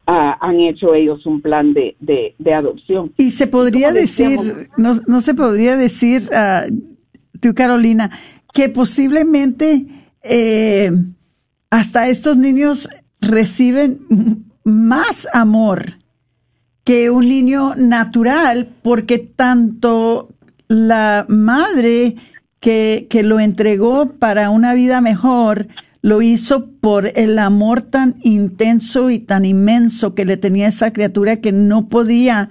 Speaker 7: ah, han hecho ellos un plan de, de, adopción.
Speaker 2: Y se podría decir, no, no, se podría decir, uh, tú Carolina, que posiblemente eh, hasta estos niños reciben más amor que un niño natural porque tanto la madre que, que lo entregó para una vida mejor, lo hizo por el amor tan intenso y tan inmenso que le tenía esa criatura que no podía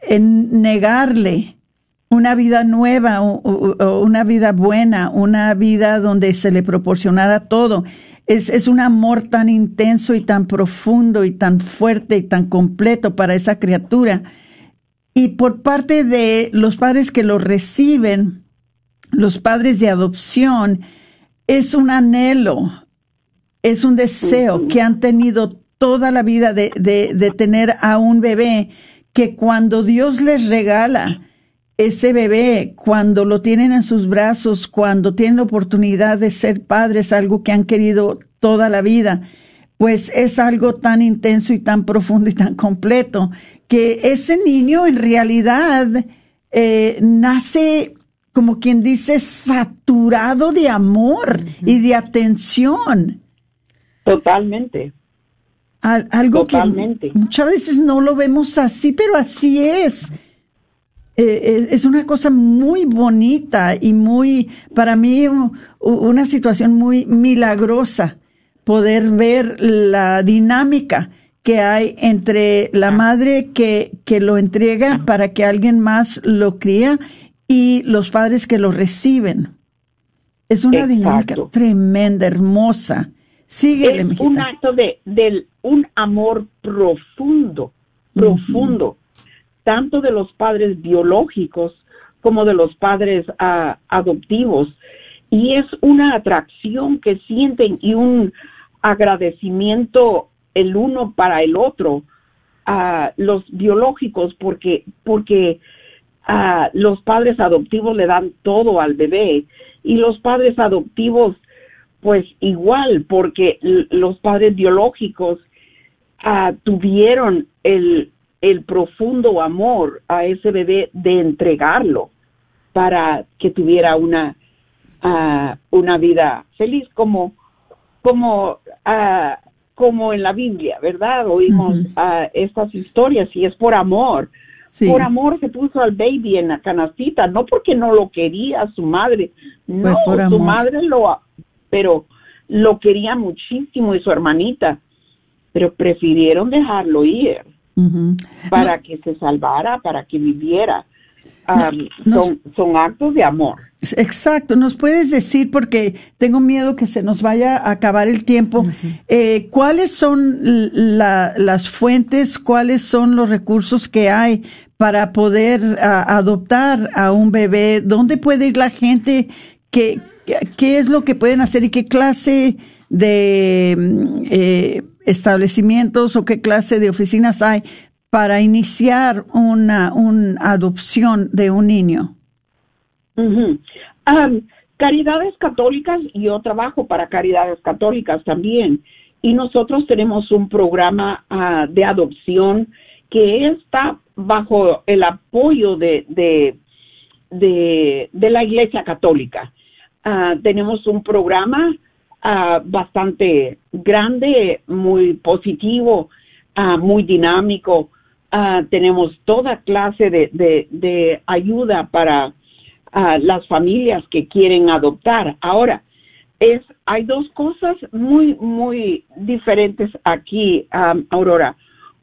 Speaker 2: eh, negarle una vida nueva, o, una vida buena, una vida donde se le proporcionara todo. Es, es, un amor tan intenso y tan profundo y tan fuerte y tan completo para esa criatura. Y por parte de los padres que lo reciben, los padres de adopción, es un anhelo, es un deseo que han tenido toda la vida de, de, tener a un bebé que cuando Dios les regala ese bebé, cuando lo tienen en sus brazos, cuando tienen la oportunidad de ser padres, algo que han querido toda la vida, pues es algo tan intenso y tan profundo y tan completo que ese niño en realidad eh, nace como quien dice, saturado de amor y de atención.
Speaker 7: Totalmente.
Speaker 2: algo que muchas veces no lo vemos así, pero así es. Eh, eh, es una cosa muy bonita y muy, para mí, una situación muy milagrosa poder ver la dinámica que hay entre la madre que, que lo entrega para que alguien más lo cría y los padres que lo reciben. Es una dinámica tremenda, hermosa. Sigue,
Speaker 7: es un acto de, un amor profundo, profundo, tanto de los padres biológicos como de los padres ah, adoptivos. Y es una atracción que sienten y un agradecimiento el uno para el otro a los biológicos porque porque los padres adoptivos le dan todo al bebé y los padres adoptivos pues igual porque los padres biológicos ah, tuvieron el, el profundo amor a ese bebé de entregarlo para que tuviera una uh, una vida feliz como como uh, como en la Biblia, ¿verdad? Oímos estas historias y es por amor. Por amor se puso al baby en la canastita, no porque no lo quería su madre, no, su madre lo, pero lo quería muchísimo y su hermanita, pero prefirieron dejarlo ir para que se salvara, para que viviera. son, son actos de amor.
Speaker 2: Exacto, nos puedes decir, porque tengo miedo que se nos vaya a acabar el tiempo, eh, cuáles son las fuentes, cuáles son los recursos que hay para poder adoptar a un bebé, dónde puede ir la gente, ¿Qué, qué es lo que pueden hacer y qué clase de mm, eh, establecimientos o qué clase de oficinas hay para iniciar una, una adopción de un niño
Speaker 7: caridades católicas, yo trabajo para caridades católicas también, y nosotros tenemos un programa ah, de adopción que está bajo el apoyo de, de, de, la Iglesia Católica. Ah, tenemos un programa ah, bastante grande, muy positivo, muy dinámico. tenemos toda clase de, ayuda para las familias que quieren adoptar. Ahora, es, hay dos cosas muy, muy diferentes aquí, Aurora.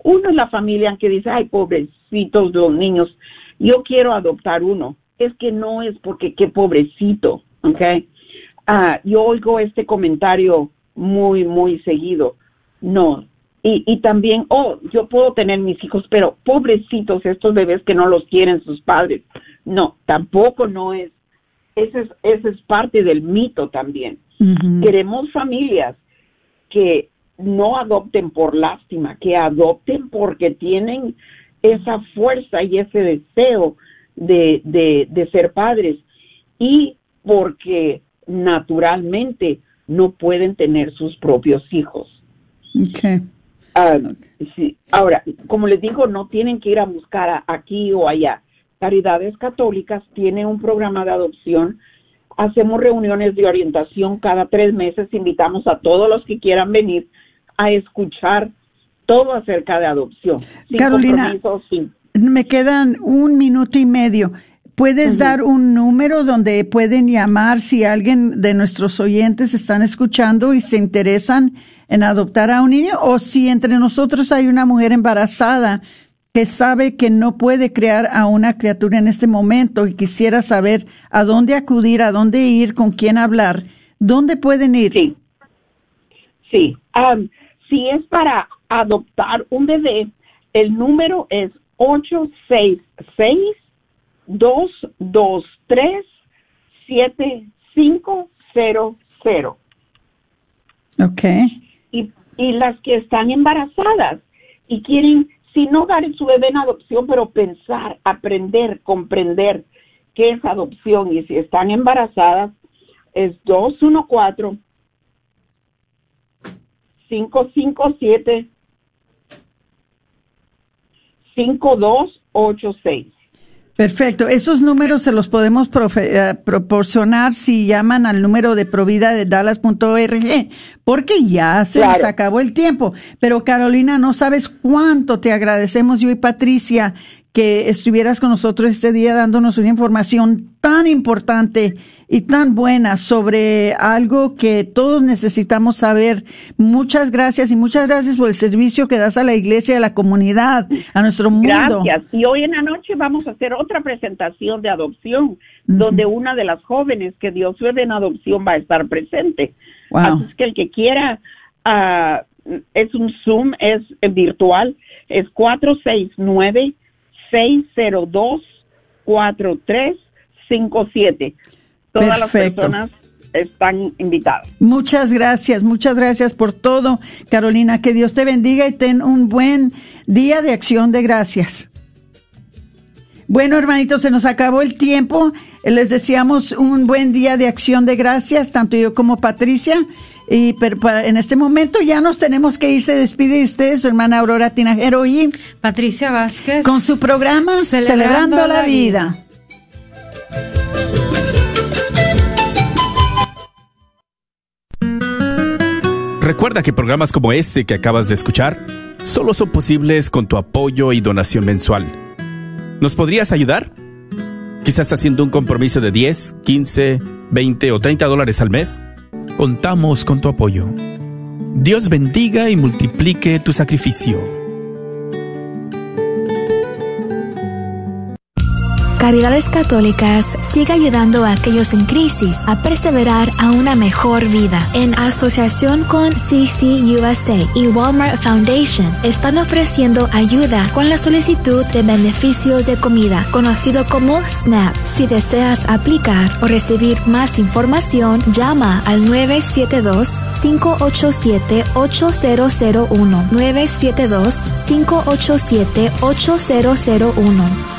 Speaker 7: Uno es la familia que dice, ay, pobrecitos los niños, yo quiero adoptar uno. Es que no es porque qué pobrecito, ¿ok? Ah, yo oigo este comentario muy, muy seguido. No, y, y también, oh, yo puedo tener mis hijos, pero pobrecitos estos bebés que no los quieren sus padres. No, tampoco no es. Ese es, ese es parte del mito también. Queremos familias que no adopten por lástima, que adopten porque tienen esa fuerza y ese deseo de, de, de ser padres y porque naturalmente no pueden tener sus propios hijos.
Speaker 2: Okay.
Speaker 7: Ah, sí. Ahora, como les digo, no tienen que ir a buscar aquí o allá. Caridades Católicas tiene un programa de adopción. Hacemos reuniones de orientación cada tres meses. Invitamos a todos los que quieran venir a escuchar todo acerca de adopción.
Speaker 2: Carolina, me quedan un minuto y medio. ¿Puedes dar un número donde pueden llamar si alguien de nuestros oyentes están escuchando y se interesan en adoptar a un niño? O si entre nosotros hay una mujer embarazada que sabe que no puede crear a una criatura en este momento y quisiera saber a dónde acudir, a dónde ir, con quién hablar, ¿dónde pueden ir?
Speaker 7: Sí. Sí. si es para adoptar un bebé, el número es 866 223 7500.
Speaker 2: Ok.
Speaker 7: Y, y las que están embarazadas y quieren, si no dar su bebé en adopción, pero pensar, aprender, comprender qué es adopción y si están embarazadas, es 214 557 5286.
Speaker 2: Perfecto. Esos números se los podemos eh, proporcionar si llaman al número de provida de dallas.org, porque ya se nos acabó el tiempo. Pero Carolina, no sabes cuánto te agradecemos yo y Patricia que estuvieras con nosotros este día dándonos una información tan importante y tan buena sobre algo que todos necesitamos saber. Muchas gracias y muchas gracias por el servicio que das a la iglesia, a la comunidad, a nuestro mundo.
Speaker 7: Gracias. Y hoy en la noche vamos a hacer otra presentación de adopción, donde una de las jóvenes que Dios ve en adopción va a estar presente. Así es que el que quiera, uh, es un Zoom, es virtual, es 469 602 4357. Todas las personas están invitadas.
Speaker 2: Muchas gracias, muchas gracias por todo, Carolina. Que Dios te bendiga y ten un buen día de acción de gracias. Bueno, hermanitos, se nos acabó el tiempo. Les deseamos un buen día de acción de gracias, tanto yo como Patricia. Y pero en este momento ya nos tenemos que ir. Se despide de ustedes, su hermana Aurora Tinajero y
Speaker 3: Patricia Vázquez.
Speaker 2: Con su programa Celebrando, la, vida.
Speaker 8: Recuerda que programas como este que acabas de escuchar solo son posibles con tu apoyo y donación mensual. ¿Nos podrías ayudar? Quizás haciendo un compromiso de 10, 15, 20 o 30 dólares al mes Contamos con tu apoyo. Dios bendiga y multiplique tu sacrificio.
Speaker 9: Caridades Católicas sigue ayudando a aquellos en crisis a perseverar a una mejor vida. En asociación con CCUSA y Walmart Foundation, están ofreciendo ayuda con la solicitud de beneficios de comida, conocido como SNAP. Si deseas aplicar o recibir más información, llama al 972-587-8001. 972-587-8001.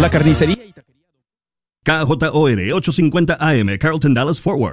Speaker 8: La carnicería.
Speaker 10: KJOR 850 AM, Carlton Dallas Forward.